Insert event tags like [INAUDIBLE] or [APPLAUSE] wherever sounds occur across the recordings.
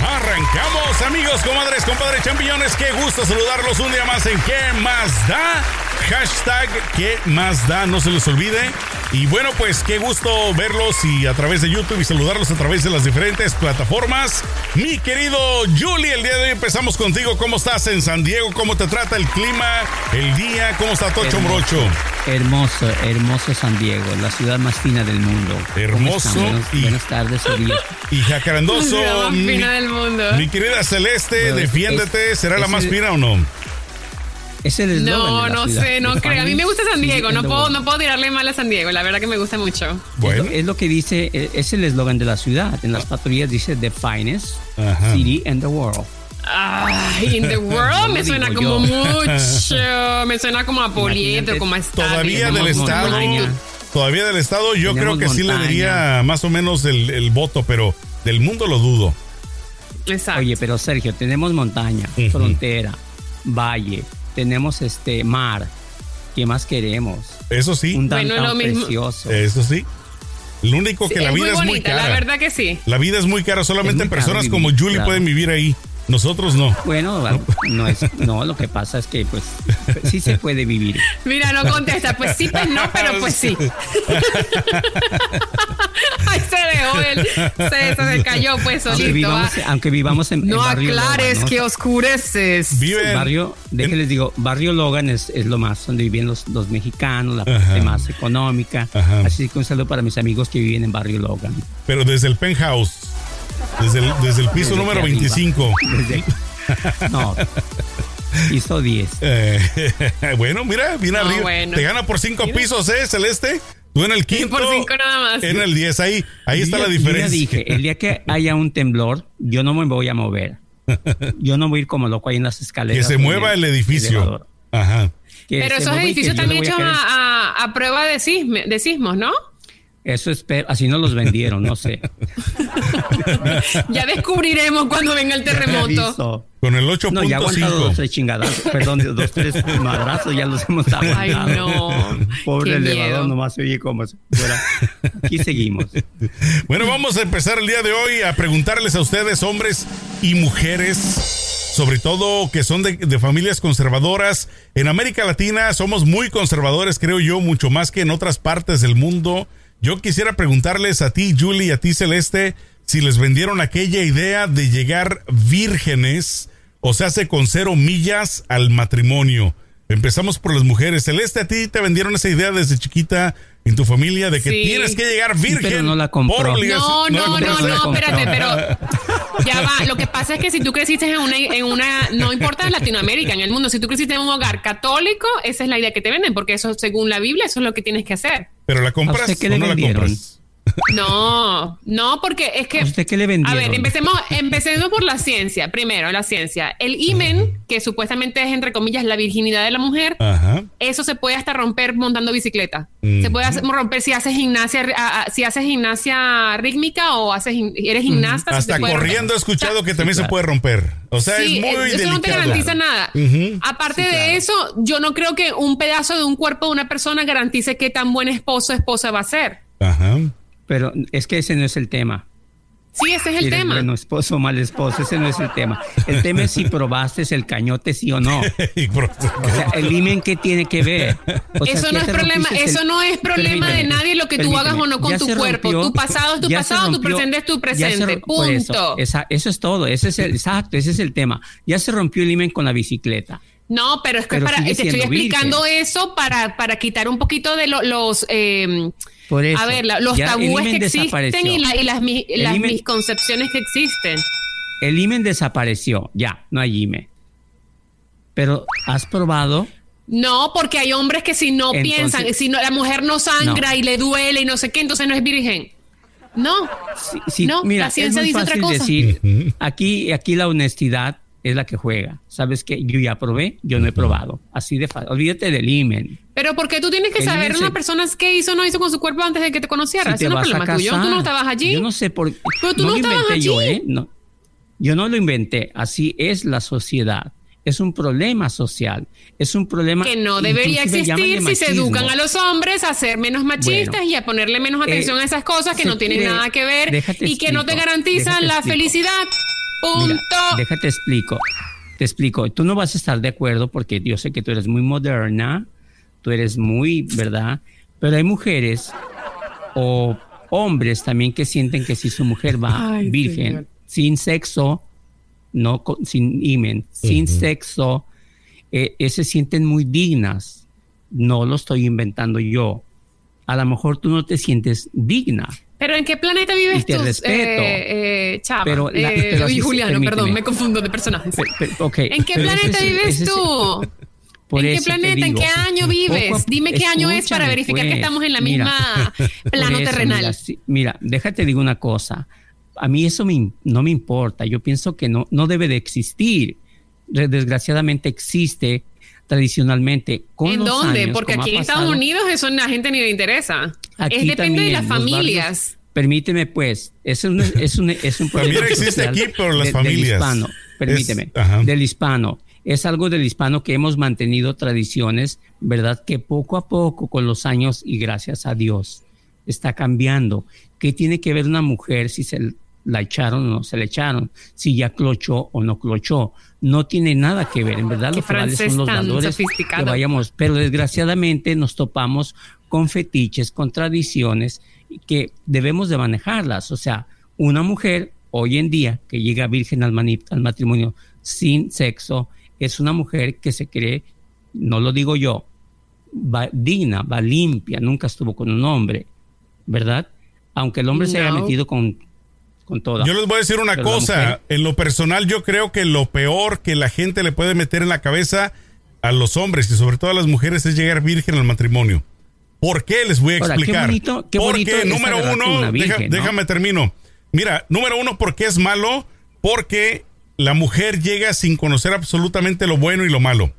Arrancamos, amigos, comadres, compadres, champiñones. Qué gusto saludarlos un día más en ¿Qué más da? Hashtag ¿Qué más da? No se les olvide. Y bueno, pues qué gusto verlos y a través de YouTube y saludarlos a través de las diferentes plataformas. Mi querido Julie, el día de hoy empezamos contigo. ¿Cómo estás en San Diego? ¿Cómo te trata el clima, el día? ¿Cómo está Tocho Hermoso. Morocho? Hermoso, hermoso San Diego, la ciudad más fina del mundo. ¿Cómo Hermoso? Buenas, y- buenas tardes o días. [LAUGHS] Y jacarandoso. La más mi, fina del mundo. mi querida Celeste, Bueno, defiéndete. es- ¿Será la más el- fina o no? Es el No, de la no ciudad. sé, no creo. A mí me gusta San Diego. No puedo, no puedo tirarle mal a San Diego. La verdad que me gusta mucho. Es Bueno. lo, es lo que dice, eh, es el eslogan de la ciudad. En las patrullas dice The finest Ajá. city in the world. Ay, in the [LAUGHS] world No me suena como yo. mucho. Me suena como a Polieto, Imagínate, como a estadio. Todavía del estado. montaña. Todavía del estado, yo creo que sí le daría más o menos el, el voto, pero del mundo lo dudo. Exacto. Oye, pero Sergio, tenemos montaña, frontera, valle, tenemos este mar. ¿Qué más queremos? Eso sí, Un Bueno, downtown lo mismo. precioso. eso sí. Lo único Sí, que la es vida muy es muy bonita, cara. la verdad que sí. La vida es muy cara, solamente muy personas caro como Julie claro. pueden vivir ahí. Nosotros no. Bueno, no es, no, lo que pasa es que pues sí se puede vivir. Mira, no contesta. Pues sí, pues no, pero pues sí. [LAUGHS] Ay, se dejó él. Se, se cayó pues Aunque solito. vivamos, ah. aunque vivamos en, No barrio aclares Logan, ¿no? que oscureces. Vive en- barrio, déjenles digo, barrio Logan es, es lo más donde viven los, los mexicanos, la Ajá. parte más económica. Ajá. Así que un saludo para mis amigos que viven en barrio Logan. pero desde el penthouse. Desde el, desde el piso Desde número aquí arriba. 25. Desde- no, hizo 10. Eh, [LAUGHS] bueno, mira, bien No, arriba. bueno. Te gana por cinco Mira. pisos, ¿eh, Celeste? Tú en el quinto. Por cinco nada más. En el 10, ahí, ahí está Yo la ya- yo ya diferencia. dije, el día que haya un temblor, yo no me voy a mover. [LAUGHS] Yo no voy a ir como loco ahí en las que escaleras. se o en mueva el edificio. elevador. Ajá. Que Pero se esos que edificios a hechos a, a- a prueba de, sisme- de sismos, ¿no? Eso espero, así no los vendieron, no sé. [LAUGHS] Ya descubriremos cuando venga el terremoto. Con el No, ya aguantado dos, 8.5. tres chingadazos, perdón, dos, tres madrazos, ya los hemos Ay, aguantado. no. Pobre elevador, nomás se oye como si fuera. Aquí seguimos. Bueno, vamos a empezar el día de hoy a preguntarles a ustedes, hombres y mujeres, sobre todo que son de, de familias conservadoras. En América Latina somos muy conservadores, creo yo, mucho más que en otras partes del mundo. Yo quisiera preguntarles a ti, Julie, y a ti, Celeste, si les vendieron aquella idea de llegar vírgenes, o sea, hace con cero millas al matrimonio. Empezamos por las mujeres. Celeste, a ti te vendieron esa idea desde chiquita en tu familia de que Sí. tienes que llegar virgen. pero no la compró. No, no, no, no, compró. espérate, pero [LAUGHS] ya va. Lo que pasa es que si tú creciste en una, en una, no importa Latinoamérica, en el mundo, si tú creciste en un hogar católico, esa es la idea que te venden, porque eso, según la Biblia, eso es lo que tienes que hacer. Pero la ¿A compras usted qué o no la compras. No, no, porque es que. ¿A usted qué le A vendieron? ver, empecemos, empecemos por la ciencia. Primero, la ciencia. El imen, que supuestamente es, entre comillas, la virginidad de la mujer, Ajá. eso se puede hasta romper montando bicicleta. Se puede hacer- romper si haces gimnasia, a- a- si haces gimnasia rítmica o haces eres gimnasta. Hasta te puede romper. corriendo he escuchado que también se claro. puede romper. O sea, Sí, es muy eso delicado. no te garantiza nada. Aparte de eso, yo no creo que un pedazo de un cuerpo de una persona garantice qué tan buen esposo o esposa va a ser. Ajá. Pero es que ese no es el tema. Sí, ese es el tema. Bueno, esposo o mal esposo, ese no es el tema. El tema es si probaste el cañote, sí o no. [LAUGHS] O sea, el imen, ¿qué tiene que ver? O sea, eso no es problema, el- eso no es problema de nadie lo que tú hagas o no con Ya tu cuerpo. rompió- tu pasado es tu pasado, tu rompió- presente es tu presente. eso, Punto. esa- eso es todo. Ese es el, exacto, ese es el tema. Ya se rompió el imen con la bicicleta. No, pero es que Pero para, sigue te estoy explicando virgen. eso para, para quitar un poquito de lo- los eh, Por eso. a ver, la- los tabúes que existen y, la- y las, mi- El las misconcepciones que existen. El imen desapareció. Ya, no hay imen. Pero has probado No, porque hay hombres que si no Entonces- piensan, si no, la mujer no sangra No. y le duele y no sé qué, entonces no es virgen. No. Sí, sí, No, mira, la ciencia es muy dice otra cosa. decir, aquí, aquí la honestidad es la que juega. ¿Sabes qué? Yo ya probé, yo no he probado. Así de fácil. Olvídate del imen. Pero porque tú tienes que El saber una se- persona qué hizo o no hizo con su cuerpo antes de que te conociera. Si Ese no es problema tuyo. Tú no estabas allí. Yo no sé por Pero tú no no lo inventé yo, allí. ¿eh? No, yo no lo inventé. Así es la sociedad. Es un problema social. Es un problema que no debería existir si se educan a los hombres a ser menos machistas Bueno. y a ponerle menos atención Eh, a esas cosas que no tienen nada que ver y que no te garantizan la explico. felicidad. Punto. Mira, déjate explico. Te explico. Tú no vas a estar de acuerdo porque yo sé que tú eres muy moderna, tú eres muy, ¿verdad? Pero hay mujeres o hombres también que sienten que si su mujer va Ay, virgen, señor. sin sexo, no con- sin imen, sin sexo, eh, eh, se sienten muy dignas. No lo estoy inventando yo. A lo mejor tú no te sientes digna. Pero ¿en qué planeta vives Y tú? respeto. Eh, eh, Chava. Pero la- Eh, pero se- Juliano, permíteme. perdón, me confundo de personajes. ¿En qué ese planeta vives ese tú? ¿En qué planeta? ¿En qué año vives? Dime qué año es para verificar que pues. estamos en la Mira, misma [LAUGHS] plano eso, terrenal. Mira, sí, mira, déjate digo una cosa. A mí eso me no me importa. Yo pienso que no, no debe de existir. Desgraciadamente existe tradicionalmente. Con ¿En los dónde? años, Porque aquí en Estados Unidos eso a la gente ni le interesa. aquí es depende de también, las barrios- familias. permíteme, pues. [LAUGHS] Es un, es un, es un También problema existe social aquí, pero las de- familias. Del hispano. Permíteme. Es- del hispano. Es algo del hispano que hemos mantenido tradiciones, ¿verdad? Que poco a poco, con los años y gracias a Dios, está cambiando. ¿Qué tiene que ver una mujer si se la echaron o no se la echaron? Si ya clochó o no clochó. No tiene nada que ver. En verdad, Qué lo que vale francés son los valores que vayamos. Pero desgraciadamente nos topamos con fetiches, con tradiciones que debemos de manejarlas. O sea, una mujer hoy en día que llega virgen al, al matrimonio sin sexo es una mujer que se cree, no lo digo yo, va digna, va limpia, nunca estuvo con un hombre, ¿verdad? Aunque el hombre se haya metido con, con toda. Yo les voy a decir una Pero cosa. En lo personal, yo creo que lo peor que la gente le puede meter en la cabeza a los hombres y sobre todo a las mujeres es llegar virgen al matrimonio. ¿Por qué? Les voy a Ahora, qué explicar. bonito- qué bonito porque, número uno, una virgen, deja- ¿no? déjame termino. Mira, número uno, ¿por qué es malo? Porque la mujer llega sin conocer absolutamente lo bueno y lo malo.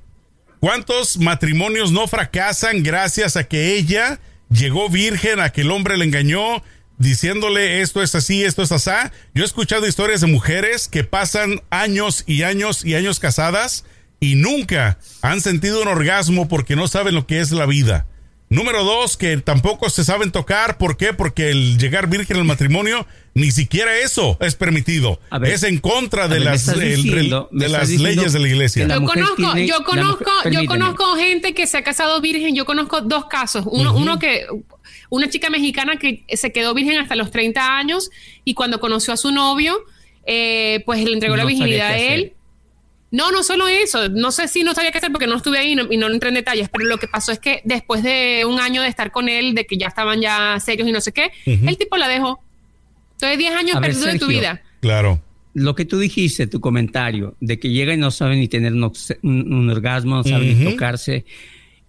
¿Cuántos matrimonios no fracasan gracias a que ella llegó virgen, a que el hombre le engañó, diciéndole esto es así, esto es asá? Yo he escuchado historias de mujeres que pasan años y años y años casadas y nunca han sentido un orgasmo porque no saben lo que es la vida. Número dos, que tampoco se saben tocar. ¿Por qué? Porque el llegar virgen al matrimonio, ni siquiera eso es permitido. A ver, es en contra de ver, las, el- de leyes de la iglesia. la Yo conozco, tiene- yo conozco, mujer- yo conozco gente que se ha casado virgen. Yo conozco dos casos. Uno, uno que una chica mexicana que se quedó virgen hasta los 30 años y cuando conoció a su novio, eh, pues le entregó la No virginidad a él. No, no solo eso. No sé si no sabía qué hacer porque no estuve ahí y no, y no entré en detalles, pero lo que pasó es que después de un año de estar con él, de que ya estaban ya serios y no sé qué, el tipo la dejó. Entonces 10 años perdidos de tu vida. Claro. lo que tú dijiste, tu comentario, de que llega y no sabe ni tener un, ox- un- un orgasmo, no sabe ni Ujú. tocarse.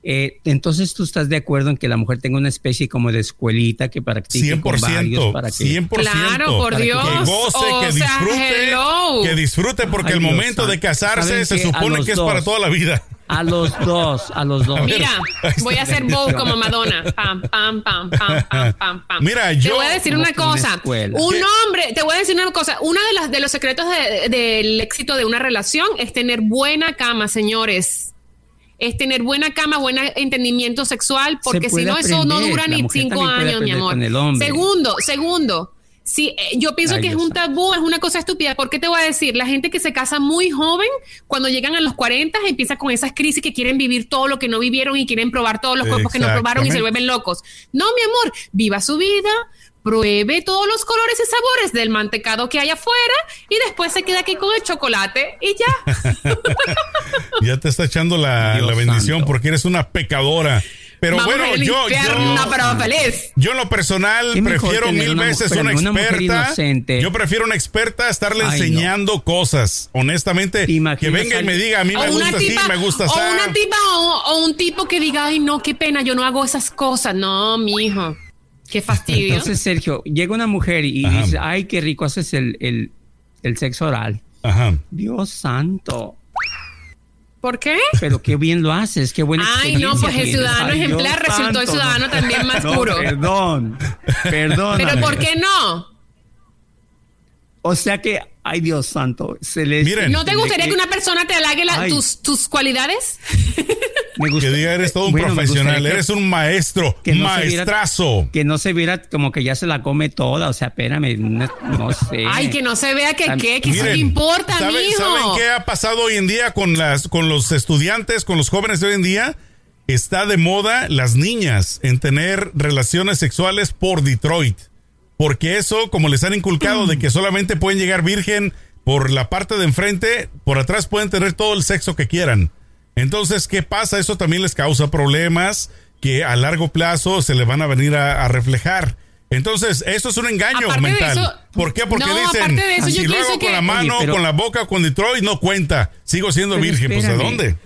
Eh, entonces tú estás de acuerdo en que la mujer tenga una especie como de escuelita que practique 100%, con varios para que 100%. Claro, por Dios. Que goce, O que sea, disfrute. Que disfrute porque Ay, el Dios momento de casarse ¿Saben se supone que es para toda la vida. a los dos, a los dos. Mira, voy a hacer bow como Madonna. Pam, pam, pam, pam, pam, pam, pam. Mira, Te yo- voy a decir una cosa. Un hombre, te voy a decir una cosa. Uno de los, de los secretos de- del éxito de una relación es tener buena cama, señores. Es tener buena cama, buen entendimiento sexual, porque si no, eso no dura ni cinco años, mi amor. Segundo, segundo. Sí, eh, yo pienso Ay, que es un tabú, es una cosa estúpida. ¿Por qué te voy a decir? La gente que se casa muy joven, cuando llegan a los 40, empieza con esas crisis que quieren vivir todo lo que no vivieron y quieren probar todos los cuerpos que no probaron y se vuelven locos. No, mi amor, viva su vida, pruebe todos los colores y sabores del mantecado que hay afuera y después se queda aquí con el chocolate y ya. [LAUGHS] Ya te está echando la, la bendición santo. porque eres una pecadora. Pero Vamos bueno, yo, infierno, yo, pero feliz. yo en lo personal prefiero mil una veces mujer- una una experta. inocente. Yo prefiero una experta a estarle Ay, no. enseñando cosas. Honestamente, ¿Te imaginas que venga y me diga, a mí me O una gusta así, me gusta o así. una tipa o, o un tipo que diga, ay no, qué pena, yo no hago esas cosas. No, mijo. Qué fastidio. Entonces, Sergio, llega una mujer y Ajá. dice, ay, qué rico haces el, el, el sexo oral. Ajá. Dios santo. ¿Por qué? Pero qué bien lo haces, qué buena Ay, no, pues el ciudadano Ay, ejemplar Dios resultó el ciudadano también más No, puro. Perdón, perdón. Pero ¿por qué no? O sea que, ay, Dios santo, se les... Miren. ¿No te gustaría que una persona te halague la- tus, tus cualidades? [LAUGHS] me gusta- Que diga, eres todo un Bueno, profesional, que- eres un maestro, que no se viera- maestrazo. Que no se viera como que ya se la come toda, o sea, espérame, no, no sé. Ay, que no se vea que qué, que eso Miren, te importa, ¿saben, mijo. ¿Saben qué ha pasado hoy en día con, las, con los estudiantes, con los jóvenes de hoy en día? Está de moda las niñas en tener relaciones sexuales por Detroit. Porque eso, como les han inculcado de que solamente pueden llegar virgen por la parte de enfrente, por atrás pueden tener todo el sexo que quieran. Entonces, ¿qué pasa? Eso también les causa problemas que a largo plazo se le van a venir a, a reflejar. Entonces, eso es un engaño Aparte de mental. eso- ¿Por qué? Porque No, dicen, aparte de eso, yo si lo hago con que- la mano, Oye, pero- con la boca, con Detroit, no cuenta. Sigo siendo Pero virgen. Pues, ¿de espérame. dónde?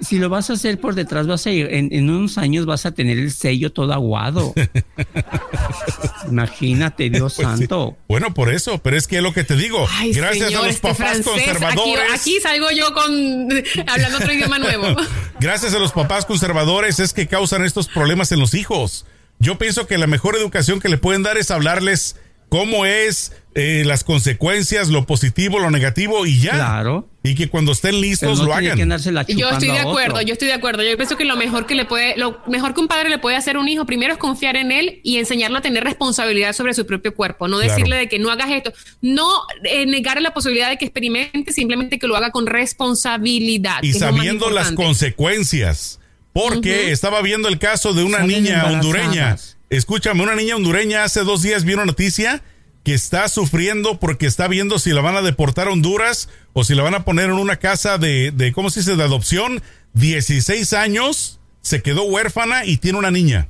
Si lo vas a hacer por detrás, vas a ir, en, en unos años vas a tener el sello todo aguado. [LAUGHS] Imagínate, Dios Pues sí. santo. Bueno, por eso, pero es que es lo que te digo. Ay, gracias señor, a los este papás francés, conservadores. Aquí, aquí salgo yo con [LAUGHS] hablando otro idioma nuevo. [LAUGHS] Gracias a los papás conservadores es que causan estos problemas en los hijos. Yo pienso que la mejor educación que le pueden dar es hablarles cómo es eh, las consecuencias, lo positivo, lo negativo y ya. Claro. Y que cuando estén listos no lo hagan. Yo estoy de acuerdo, yo estoy de acuerdo. Yo pienso que lo mejor que le puede, lo mejor que un padre le puede hacer a un hijo primero es confiar en él y enseñarlo a tener responsabilidad sobre su propio cuerpo. No Claro. decirle de que no hagas esto, no eh, negarle la posibilidad de que experimente, simplemente que lo haga con responsabilidad. y sabiendo las consecuencias. Porque estaba viendo el caso de una Salen niña hondureña. Escúchame, una niña hondureña hace dos días vio una noticia que está sufriendo porque está viendo si la van a deportar a Honduras o si la van a poner en una casa de, de ¿cómo se dice?, de adopción. 16 años, se quedó huérfana y tiene una niña.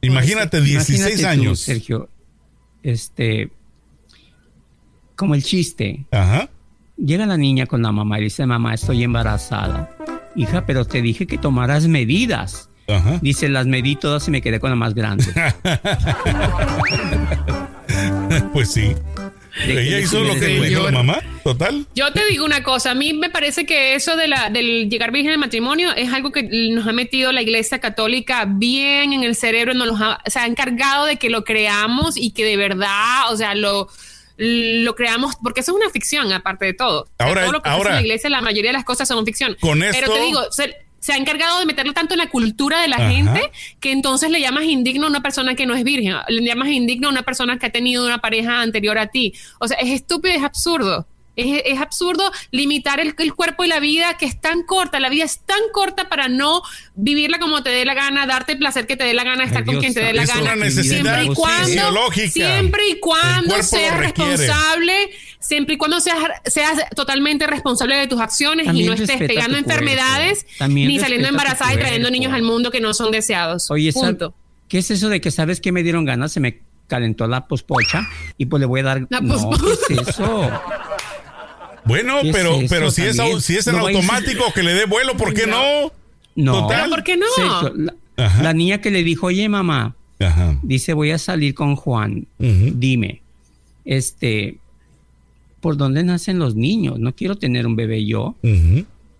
Imagínate, 16 Imagínate tú, años. Sergio, este, como el chiste. Ajá. Llega la niña con la mamá y dice, mamá, estoy embarazada. Hija, pero te dije que tomaras medidas. Ajá. Dice, las medí todas y me quedé con la más grande. [LAUGHS] Pues sí. ¿De qué Ella hizo lo que le dijo la mamá, total. Yo te digo una cosa, a mí me parece que eso de la, del llegar virgen al matrimonio es algo que nos ha metido la iglesia católica bien en el cerebro, nos los ha, se ha encargado de que lo creamos y que de verdad, o sea, lo, lo creamos, porque eso es una ficción, aparte de todo. O sea, Ahora- todo lo que ahora- la iglesia, la mayoría de las cosas son ficción. Con Pero esto- te digo, se, se ha encargado de meterlo tanto en la cultura de la Ajá. gente que entonces le llamas indigno a una persona que no es virgen, le llamas indigno a una persona que ha tenido una pareja anterior a ti. O sea, es estúpido, es absurdo. Es, es absurdo limitar el, el cuerpo y la vida que es tan corta. La vida es tan corta para no vivirla como te dé la gana, darte el placer que te dé la gana, estar Ay, con Dios quien te dé la Es gana. una necesidad siempre y cuando, fisiológica. siempre y cuando seas responsable, siempre y cuando seas, seas totalmente responsable de tus acciones También y no estés pegando enfermedades ni saliendo embarazada y trayendo niños al mundo que no son deseados. Oye, ¿sab- Punto. ¿qué es eso de que sabes que me dieron ganas? Se me calentó la pospocha y pues le voy a dar... La no, pospocha. ¿qué es eso? [LAUGHS] Bueno, ¿Qué es pero, eso pero si es, también? si es en No vayas a- automático que le dé vuelo, ¿por qué no? No. Total. ¿Pero por qué no? Sergio, la, Ajá. la niña que le dijo, oye mamá, Ajá. dice voy a salir con Juan, dime, este, ¿por dónde nacen los niños? No quiero tener un bebé yo.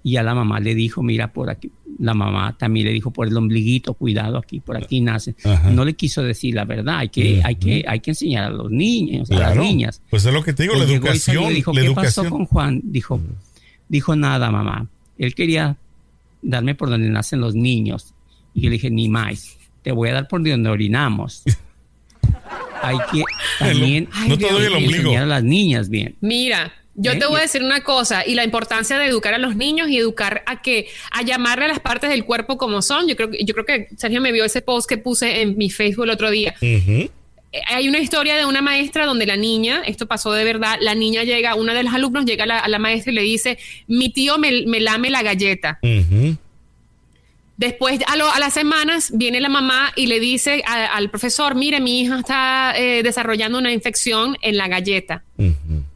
Y a la mamá le dijo, mira, por aquí, la mamá también le dijo por el ombliguito, cuidado aquí, por aquí nace. Ajá. No le quiso decir la verdad, hay que, hay que, hay que enseñar a los niños, a las niñas. Pues es lo que te digo, Pues la educación. y dijo, la ¿qué educación. pasó con Juan? Dijo, dijo nada, mamá. Él quería darme por donde nacen los niños. Y yo le dije, ni más, te voy a dar por donde orinamos. [LAUGHS] Hay que también no te doy el hay que ombligo. enseñar a las niñas bien. Mira, yo ¿Eh? te voy a decir una cosa y la importancia de educar a los niños y educar a que a llamarle a las partes del cuerpo como son. Yo creo que yo creo que Sergio me vio ese post que puse en mi Facebook el otro día. Eh, Hay una historia de una maestra donde la niña, esto pasó de verdad, la niña llega, una de los alumnos llega a la, a la maestra y le dice, mi tío me, me lame la galleta. Después, a, lo- a las semanas, viene la mamá y le dice a- al profesor, mire, mi hija está eh, desarrollando una infección en la galleta.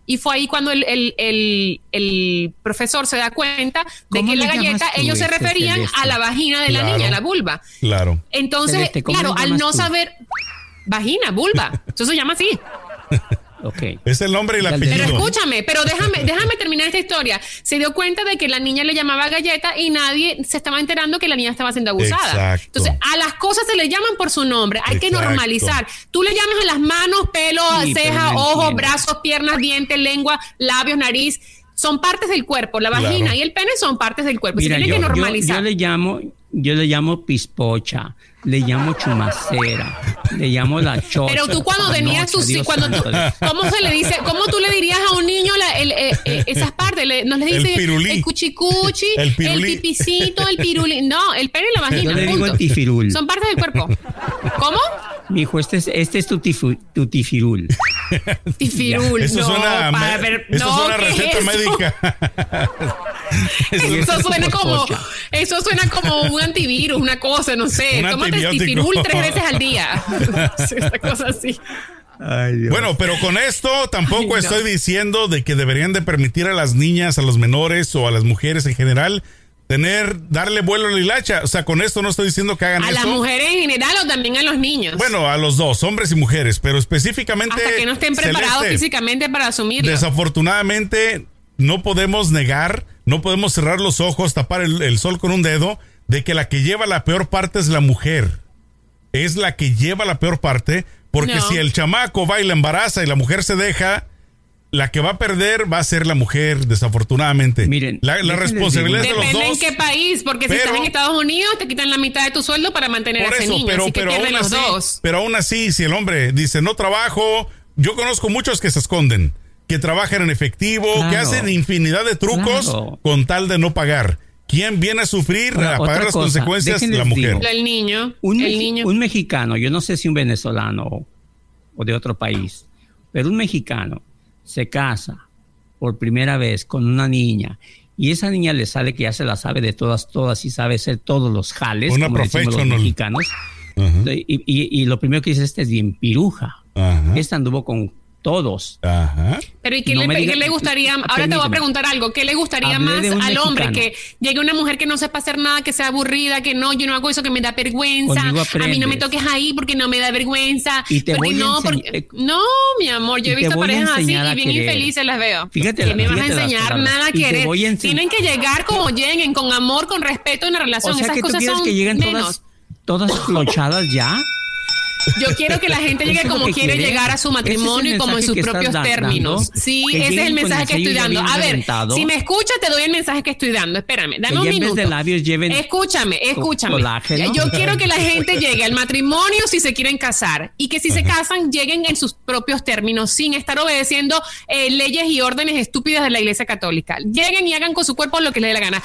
Y fue ahí cuando el, el- el- el profesor se da cuenta de ¿Cómo que le la galleta, ellos se este, referían Celeste? a la vagina de la niña, la vulva. Claro. Entonces, Celeste, ¿cómo claro, al no tú? saber, vagina, vulva, [LAUGHS] eso se llama así. Es el nombre y el Pero Pero apellido. escúchame, pero déjame, [LAUGHS] déjame terminar esta historia. Se dio cuenta de que la niña le llamaba galleta y nadie se estaba enterando que la niña estaba siendo abusada. Exacto. Entonces, a las cosas se le llaman por su nombre. Hay que normalizar. Tú le llamas a las manos, pelo, Sí, ceja, ojos, brazos, piernas, dientes, lengua, labios, nariz. Son partes del cuerpo. La Claro. vagina y el pene son partes del cuerpo. Mira, se tiene yo, que yo- normalizar. yo le llamo, yo le llamo pispocha, le llamo chumacera, le llamo la chocha. Pero tú cuando tenías tu tus sí, cuando tú, ¿cómo se le dice? ¿Cómo tú le dirías a un niño la- el, eh, eh, esas partes? Le- nos le El dice pirulí. el cuchicuchi, El el, pipicito, el pirulí. No, el pene y la vagina. Yo le digo punto. el tifirul. Son partes del cuerpo. ¿Cómo? Mi hijo, este es, este es tu, tifu- tu tifirul. [LAUGHS] Tifirul. Eso no, suena, a para ver- eso no, suena a ¿qué es receta eso? médica. [LAUGHS] [LAUGHS] Eso suena como, eso suena como un antivirus, una cosa, no sé. Un Tómate tifirul tres veces al día. Sí, Esa cosa así. Bueno, pero con esto tampoco Ay, no. estoy diciendo de que deberían de permitir a las niñas, a los menores o a las mujeres en general tener, darle vuelo a la hilacha. O sea, con esto no estoy diciendo que hagan A eso. las mujeres en general o también a los niños. Bueno, a los dos, hombres y mujeres, pero específicamente. hasta que no estén preparados Celeste, físicamente para asumirlo. Desafortunadamente, no podemos negar, no podemos cerrar los ojos, tapar el, el sol con un dedo, de que la que lleva la peor parte es la mujer. Es la que lleva la peor parte, porque No. si el chamaco va y la embaraza y la mujer se deja, la que va a perder va a ser la mujer, desafortunadamente. Miren, la, responsabilidad es de los Depende dos. en qué país, porque si estás en Estados Unidos te quitan la mitad de tu sueldo para mantener Por a ese eso, niño, pero, así que pero, pierden aún los así, dos. pero aún así, si el hombre dice no trabajo, yo conozco muchos que se esconden, que trabajan en efectivo, que hacen infinidad de trucos Claro. con tal de no pagar. ¿Quién viene a sufrir, Ahora, a pagar las cosa, consecuencias? La mujer. digo. El niño, Un, el niño. un mexicano, yo no sé si un venezolano o, o de otro país, pero un mexicano se casa por primera vez con una niña y esa niña le sale que ya se la sabe de todas, todas y sabe hacer todos los jales, Una como decimos los mexicanos. Y, y- y lo primero que dice, este es bien piruja. Ajá. Esta anduvo con todos. Ajá. Pero ¿y qué, No le, me diga- qué le gustaría? Ahora te voy a preguntar algo. ¿Qué le gustaría Hablé más al hombre? Que llegue una mujer que no sepa hacer nada, que sea aburrida, que no, yo no hago eso, que me da vergüenza. A mí no me toques ahí porque no me da vergüenza. Y te porque voy a no, enseñ- porque- eh, no, mi amor, yo he visto a parejas así a y bien querer. infelices las veo. Fíjate que la- me vas a enseñar nada a querer. a Tienen que llegar como lleguen, con amor, con respeto en la relación. O sea Esas que tú cosas quieres son que lleguen menos. todas, todas clochadas ya. [LAUGHS] Yo quiero que la gente llegue como quiere llegar a su matrimonio y como en sus propios términos. dando, Sí, ese es el mensaje que estoy dando. A ver, reventado. si me escuchas, te doy el mensaje que estoy dando. Espérame, dame Que un minuto. de labios lleven Escúchame, escúchame. colágeno. Yo quiero que la gente llegue al matrimonio si se quieren casar y que si se casan lleguen en sus propios términos sin estar obedeciendo eh, leyes y órdenes estúpidas de la Iglesia Católica. Lleguen y hagan con su cuerpo lo que les dé la gana.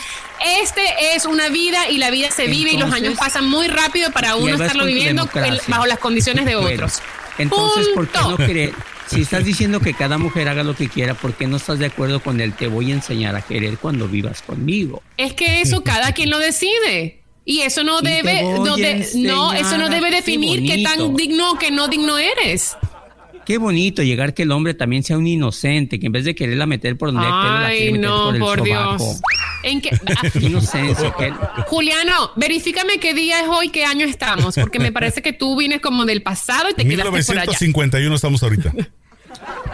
Este es una vida y la vida se vive y los años pasan muy rápido para uno estarlo viviendo bajo las condiciones de Bueno, otros. entonces, ¿por qué no Punto. querer? Si estás diciendo que cada mujer haga lo que quiera, ¿por qué no estás de acuerdo con el te voy a enseñar a querer cuando vivas conmigo? Es que eso cada quien lo decide. Y eso no Y debe, no, de- no, eso no debe a- qué definir qué tan digno o qué no digno eres. Qué bonito llegar que el hombre también sea un inocente, que en vez de quererla meter por donde quiere, la Ay, quiere meter no, por el por sobaco. Dios. ¿En qué? Ah, [LAUGHS] Qué inocencia. que- Juliano, verifícame qué día es hoy, qué año estamos, porque me parece que tú vienes como del pasado y te quedaste por allá. 1951 estamos ahorita.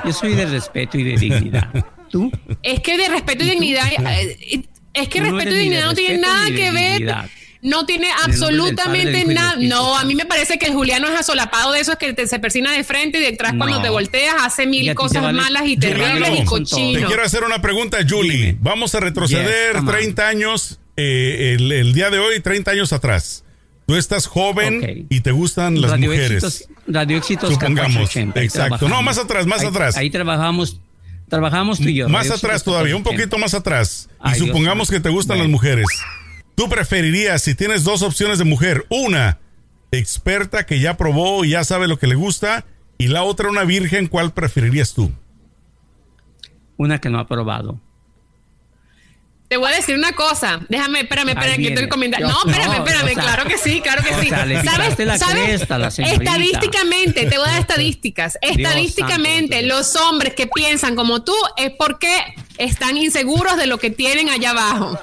Yo soy de respeto y de dignidad. ¿Tú? Es que de respeto y dignidad, eh, es que no respeto y dignidad no tiene respeto nada que ver. No tiene absolutamente nada. No, a mí me parece que el Juliano es asolapado de esos que te, se persina de frente y detrás cuando te volteas hace mil cosas vale- malas y Juliano, terribles y te Te cochinos. quiero hacer una pregunta, Julie. Dime. Vamos a retroceder Yes, come on. 30 años, eh, el, el día de hoy, 30 años atrás. Tú estás joven y te gustan las Radio mujeres. Éxitos, Radio Éxitos Supongamos. 1480, ahí Exacto. No, más atrás, más Ahí- atrás. Ahí trabajamos, trabajamos tú y yo. Más Radio atrás todavía, un 1480. poquito más atrás. Y Ay, Dios supongamos que te gustan Bueno. las mujeres. ¿Tú preferirías, si tienes dos opciones de mujer, una experta que ya probó y ya sabe lo que le gusta, y la otra una virgen, ¿cuál preferirías tú? Una que no ha probado. Te voy a decir una cosa. Déjame, espérame, espérame, que estoy comentando. No, espérame, no, espérame. o sea, claro que sí, claro que o sí. sea, le picaste la cresta. Estadísticamente, te voy a dar estadísticas. Estadísticamente, santo. los hombres que piensan como tú es porque están inseguros de lo que tienen allá abajo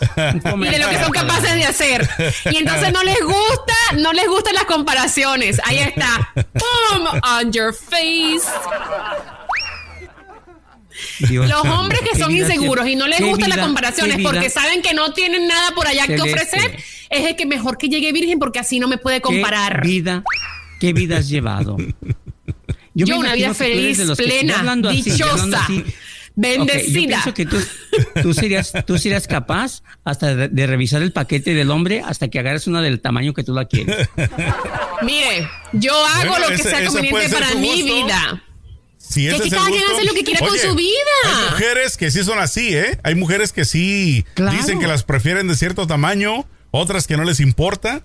[LAUGHS] y de lo que son capaces de hacer. Y entonces no les gusta, no les gustan las comparaciones. Ahí está. Boom on your face. Dios Los hombres que son inseguros se- y no les gustan las comparaciones porque saben que no tienen nada por allá que ofrecer, es el que mejor que llegue virgen porque así no me puede comparar. ¿Qué vida, qué vida has llevado? [LAUGHS] Yo, una vida feliz, plena, así, dichosa, así, bendecida. Ok, yo pienso que tú, tú serías, tú serías capaz hasta de, de revisar el paquete del hombre hasta que agarres una del tamaño que tú la quieres. Mire, yo hago Bueno, lo que ese- sea conveniente para mi gusto. vida. Si Que ese es que es cada quien hace lo que quiere con su vida. Hay mujeres que sí son así, ¿eh? Hay mujeres que sí Claro. dicen que las prefieren de cierto tamaño, otras que no les importa.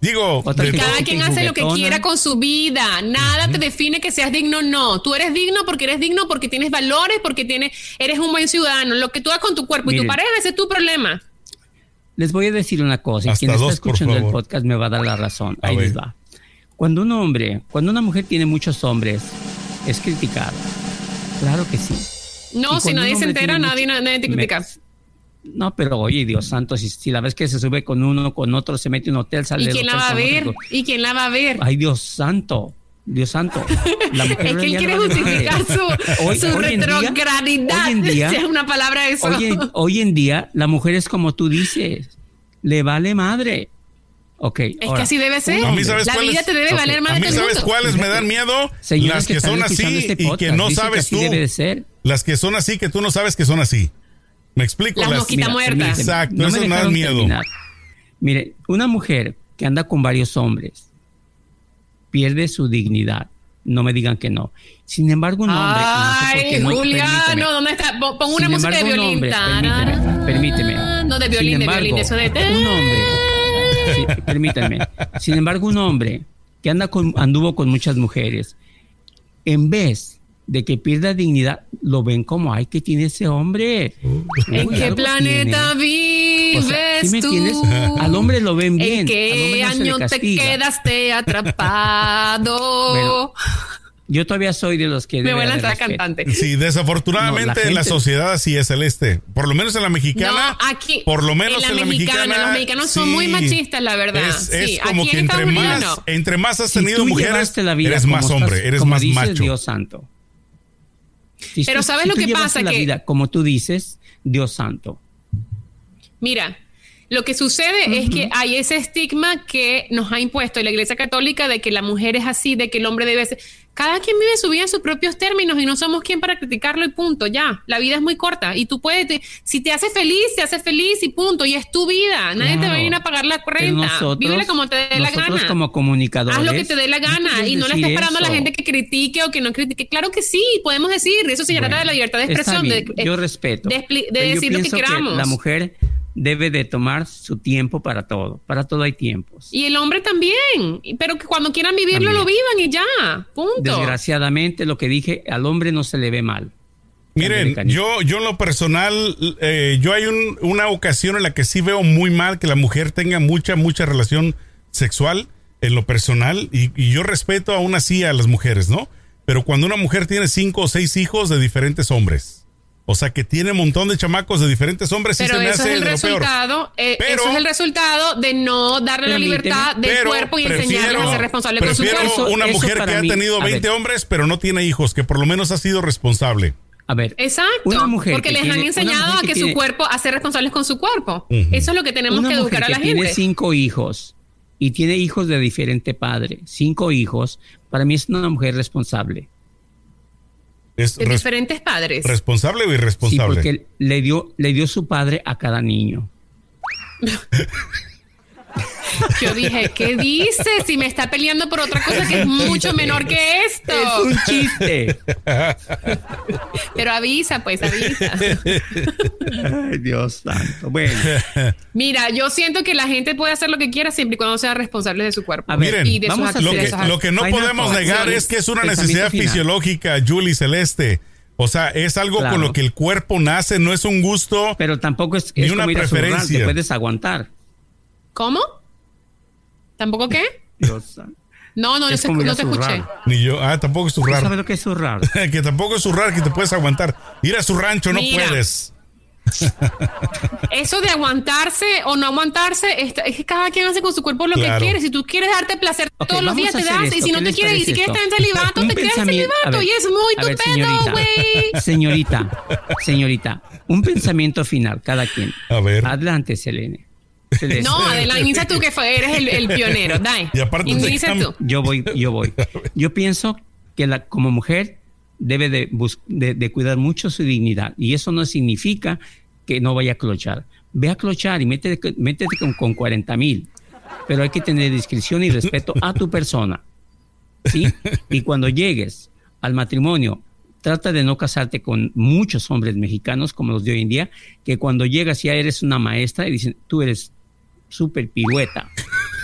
Digo, Cada quien hace lo que quiera con su vida. Nada te define que seas digno o no. Tú eres digno porque eres digno, porque tienes valores, porque tienes, eres un buen ciudadano. Lo que tú hagas con tu cuerpo y tu pareja, ese es tu problema. Les voy a decir una cosa, y Hasta quien está dos, escuchando el podcast me va a dar la razón. A Ahí ver. les va. Cuando un hombre, cuando una mujer tiene muchos hombres, es criticada. Claro que sí. No, si nadie se entera, nadie, mucho- nadie te Me- critica. No, pero oye, Dios santo, si, si la ves que se sube con uno, con otro, se mete en un hotel, sale ¿Y del quién la va a ver? otro. ¿Y quién la va a ver? Ay, Dios santo. Dios santo. La [LAUGHS] mujer Es que él quiere justificar madre. su, [LAUGHS] Hoy- su hoy en día- retrogradidad. hoy en día- [LAUGHS] si es una palabra eso. Hoy en, hoy en día, la mujer es como tú dices, le vale madre. Ok. es que así debe ser. A mí, ¿sabes la cuál vida es? te debe valer más a mí, ¿sabes cuáles me dan miedo? Señores las que, están son así este y que no sabes así tú. debe de ser. Las que son así que tú no sabes que son así. ¿Me explico? Las mosquitas Mira, muertas. Exacto, no me eso me da miedo. terminar. Mire, una mujer que anda con varios hombres pierde su dignidad. No me digan que no. Sin embargo, un hombre. y no sé Ay, no-. ¿dónde está? Pon una Sin música de embargo, un violín. hombre, permíteme, permíteme. No, de violín, de embargo, violín, eso de... Un hombre. Sí, permítanme. Sin embargo, un hombre que anda con, anduvo con muchas mujeres, en vez de que pierda dignidad, lo ven como, ay, ¿qué tiene ese hombre? ¿En Uy, qué planeta tiene". vives O sea, ¿sí me tú? entiendes? [LAUGHS] Al hombre lo ven bien. ¿En al qué hombre no se le año te quedaste [LAUGHS] atrapado? Bueno, Yo todavía soy de los que... Me voy a lanzar cantante. Sí, desafortunadamente No, la en sociedad así es celeste. Por lo menos en la mexicana. No, aquí, Por lo menos en en la mexicana, los mexicanos son muy machistas, la verdad. Es, es Sí, como aquí que en entre más, entre más has tenido mujeres, llevaste la vida eres más estás- hombre, eres como más dices, macho. Dios santo. Si Pero tú- ¿sabes si lo tú que pasa? la Que- vida como tú dices, Dios santo. Mira, lo que sucede es que hay ese estigma que nos ha impuesto la Iglesia Católica de que la mujer es así, de que el hombre debe ser. Cada quien vive su vida en sus propios términos y no somos quien para criticarlo y punto. Ya, la vida es muy corta y tú puedes, te- si te hace feliz, te hace feliz y punto. Y es tu vida. Nadie te va a venir a pagar la nosotros, Vívela como te dé la nosotros gana. como comunicadores. Haz lo que te dé la gana y no le estés esperando a la gente que critique o que no critique. Claro que sí, podemos decir. Eso se trata Bueno, de la libertad de expresión. De, yo respeto. De, decir lo que queramos. la mujer debe de tomar su tiempo para todo. Para todo hay tiempos. Y el hombre también. Pero que cuando quieran vivirlo, También. lo vivan y ya. Punto. Desgraciadamente, lo que dije, al hombre no se le ve mal. Miren, yo, yo en lo personal, eh, yo hay un- una ocasión en la que sí veo muy mal que la mujer tenga mucha, mucha relación sexual en lo personal y, y yo respeto aún así a las mujeres, ¿no? Pero cuando una mujer tiene cinco o seis hijos de diferentes hombres, o sea que tiene un montón de chamacos de diferentes hombres, sí Pero se me eso hace es el resultado, eh, Pero- eso es el resultado de no darle la libertad del Pero cuerpo y prefiero- enseñarles a ser responsable con su prefiero cuerpo. Una mujer que para ha mí- tenido a 20 ver. hombres, pero no tiene hijos, que por lo menos ha sido responsable. A ver, Exacto, Una mujer porque que les tiene- han enseñado a que que su tiene- cuerpo, a ser responsables con su cuerpo. Ujú. Eso es lo que tenemos una que mujer educar a que la tiene gente. cinco hijos y tiene hijos de diferente padre, cinco hijos, para mí es una mujer responsable. ¿Es De diferentes padres. responsable o Sí, irresponsable? porque le dio, le dio su padre a cada niño. [LAUGHS] Yo dije, ¿qué dice? Si me está peleando por otra cosa que es [LAUGHS] mucho menor que esto. Es un chiste. Pero avisa, pues avisa. Ay, Dios santo. Bueno, Mira, yo siento que la gente puede hacer lo que quiera siempre y cuando sea responsable de su cuerpo. A ver, Miren, y de vamos sus a lo que, acciones. lo que no podemos negar es que es una necesidad final. fisiológica, Julie Celeste. O sea, es algo Claro. con lo que el cuerpo nace, no es un gusto. Pero tampoco es, Ni es una preferencia. te puedes aguantar. ¿Cómo? ¿Tampoco qué? No, no, no, se- no te escuché. zurrar. Ni yo. Ah, tampoco es ¿Tú sabes zurrar. lo que es zurrar? [LAUGHS] que tampoco es zurrar, que te puedes aguantar. Ir a su rancho no Mira. puedes. Eso de aguantarse o no aguantarse, es, que cada quien hace con su cuerpo lo Claro. que quiere. Si tú quieres darte placer todos los días, te das. esto. Y si no ¿Qué te quieres, y si quieres estar en celibato, [LAUGHS] te quedas en celibato. ver, y es muy tu pedo, güey. [LAUGHS] Señorita, señorita, un pensamiento final, cada quien. A ver. Adelante, Selene. No, adelante, inicia tú que fue, eres el, el pionero. Dai. Y aparte te inicia tú. Yo voy, yo voy. [LAUGHS] Yo pienso que la, como mujer debe de, bus- de, de cuidar mucho su dignidad. Y eso no significa que no vaya a clochar. Ve a clochar y métete, métete con, con 40 mil. Pero hay que tener discreción y respeto a tu persona. ¿Sí? Y cuando llegues al matrimonio, trata de no casarte con muchos hombres mexicanos como los de hoy en día, que cuando llegas ya eres una maestra y dicen, tú eres súper pirueta,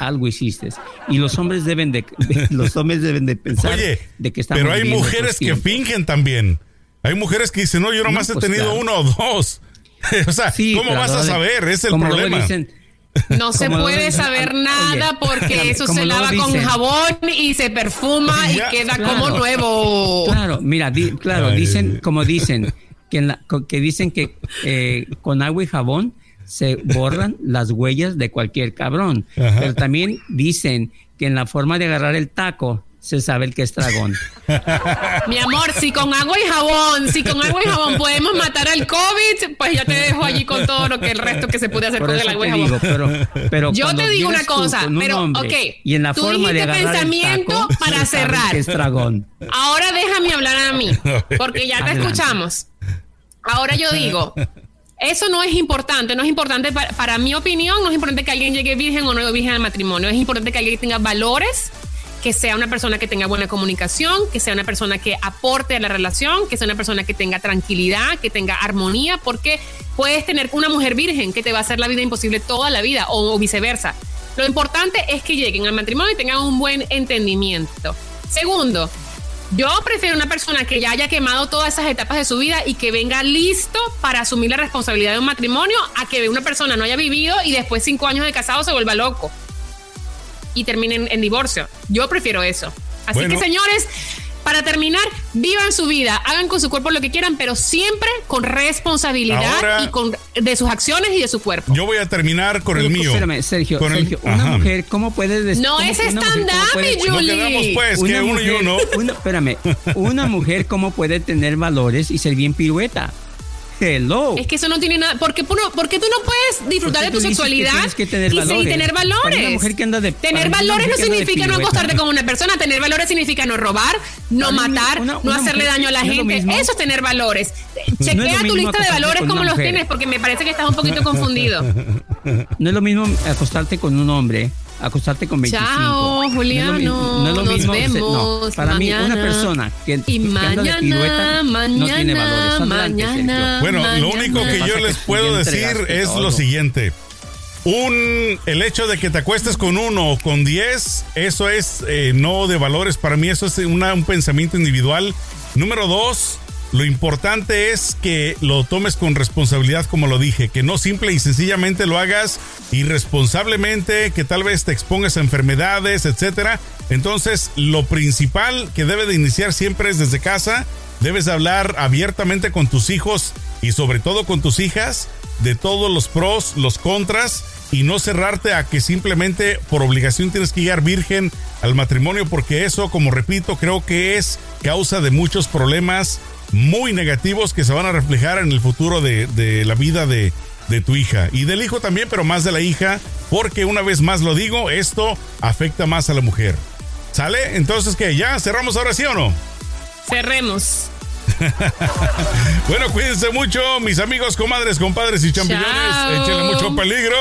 algo hiciste. Y los hombres deben de, de- [LAUGHS] los hombres deben de pensar Oye, de que estamos pero hay mujeres que fingen también. Hay mujeres que dicen, no, yo nomás No, pues he tenido claro. uno o dos. [LAUGHS] o sea, Sí, ¿cómo vas a saber? Es el problema. dicen, [LAUGHS] No se Como puede saber oye, nada porque espérame, eso se lava con jabón y se perfuma y queda claro. como nuevo. Claro, mira, di- claro, Ay. dicen, como dicen, que, en la- que dicen que eh, con agua y jabón se borran [LAUGHS] las huellas de cualquier cabrón. Ajá. Pero también dicen que en la forma de agarrar el taco se sabe el que es dragón. [LAUGHS] Mi amor, si con agua y jabón, si con agua y jabón podemos matar al COVID, pues ya te dejo allí con todo lo que el resto que se puede hacer Por con el agua y jabón. digo, pero, pero Yo te digo una cosa, un pero, hombre ok, y en la tú forma de dijiste agarrar el pensamiento taco, para cerrar. que es dragón. Ahora déjame hablar a mí, porque ya te Adelante. escuchamos. Ahora yo digo, [LAUGHS] eso no es importante, no es importante para, para mi opinión, no es importante que alguien llegue virgen o no virgen al matrimonio, es importante que alguien tenga valores, que sea una persona que tenga buena comunicación, que sea una persona que aporte a la relación, que sea una persona que tenga tranquilidad, que tenga armonía, porque puedes tener una mujer virgen que te va a hacer la vida imposible toda la vida o, o viceversa. Lo importante es que lleguen al matrimonio y tengan un buen entendimiento. Segundo, yo prefiero una persona que ya haya quemado todas esas etapas de su vida y que venga listo para asumir la responsabilidad de un matrimonio a que una persona no haya vivido y después cinco años de casado se vuelva loco y termine en, en divorcio. Yo prefiero eso. Así Bueno. que señores, para terminar, vivan su vida, hagan con su cuerpo lo que quieran, pero siempre con responsabilidad Ahora- y con de sus acciones y de su cuerpo. Yo voy a terminar con el Pero, mío. Espérame, Sergio, Con el- Sergio, una Ajá. mujer, ¿cómo puede decir? No es stand-up, mi No Julie. quedamos pues, que Una uno y mujer- uno. una- espérame, una mujer, ¿cómo puede tener valores y ser bien pirueta? Hello. Es que eso no tiene nada. ¿Por qué, tú no- por qué tú no puedes disfrutar de tu que sexualidad que tener y, valores. tener Para valores? una mujer que anda de- tener valores no significa no acostarte con una persona. Tener valores significa no robar, no matar, una- no hacerle daño a la es gente. Eso es tener valores. es Chequea tu lista de valores como los mujer. tienes, porque me parece que estás un poquito confundido. [LAUGHS] No es lo mismo acostarte con un hombre, acostarte con 25. Chao, No es lo mi- Juliano, No es lo nos mismo. vemos no, para mí, una mañana. persona que, Y que anda de pirueta mañana, no tiene valores. mañana, Adelante, mañana. Bueno, lo mañana. único que yo les puedo decir es todo. lo siguiente. Un, el hecho de que te acuestes con uno o con diez, eso es eh, no de valores. Para mí eso es una- un pensamiento individual. Número dos, lo importante es que lo tomes con responsabilidad, como lo dije, que no simple y sencillamente lo hagas irresponsablemente, que tal vez te expongas a enfermedades, etcétera. Entonces, lo principal que debe de iniciar siempre es desde casa. Debes de hablar abiertamente con tus hijos y sobre todo con tus hijas de todos los pros, los contras y no cerrarte a que simplemente por obligación tienes que llegar virgen al matrimonio porque eso, como repito, creo que es causa de muchos problemas muy negativos que se van a reflejar en el futuro de, de la vida de, de tu hija y del hijo también, pero más de la hija, porque una vez más lo digo, esto afecta más a la mujer. ¿Sale? Entonces, que ¿Ya cerramos ahora sí o no? Cerremos. [LAUGHS] Bueno, cuídense mucho, mis amigos, comadres, compadres y champiñones. Échenle mucho peligro.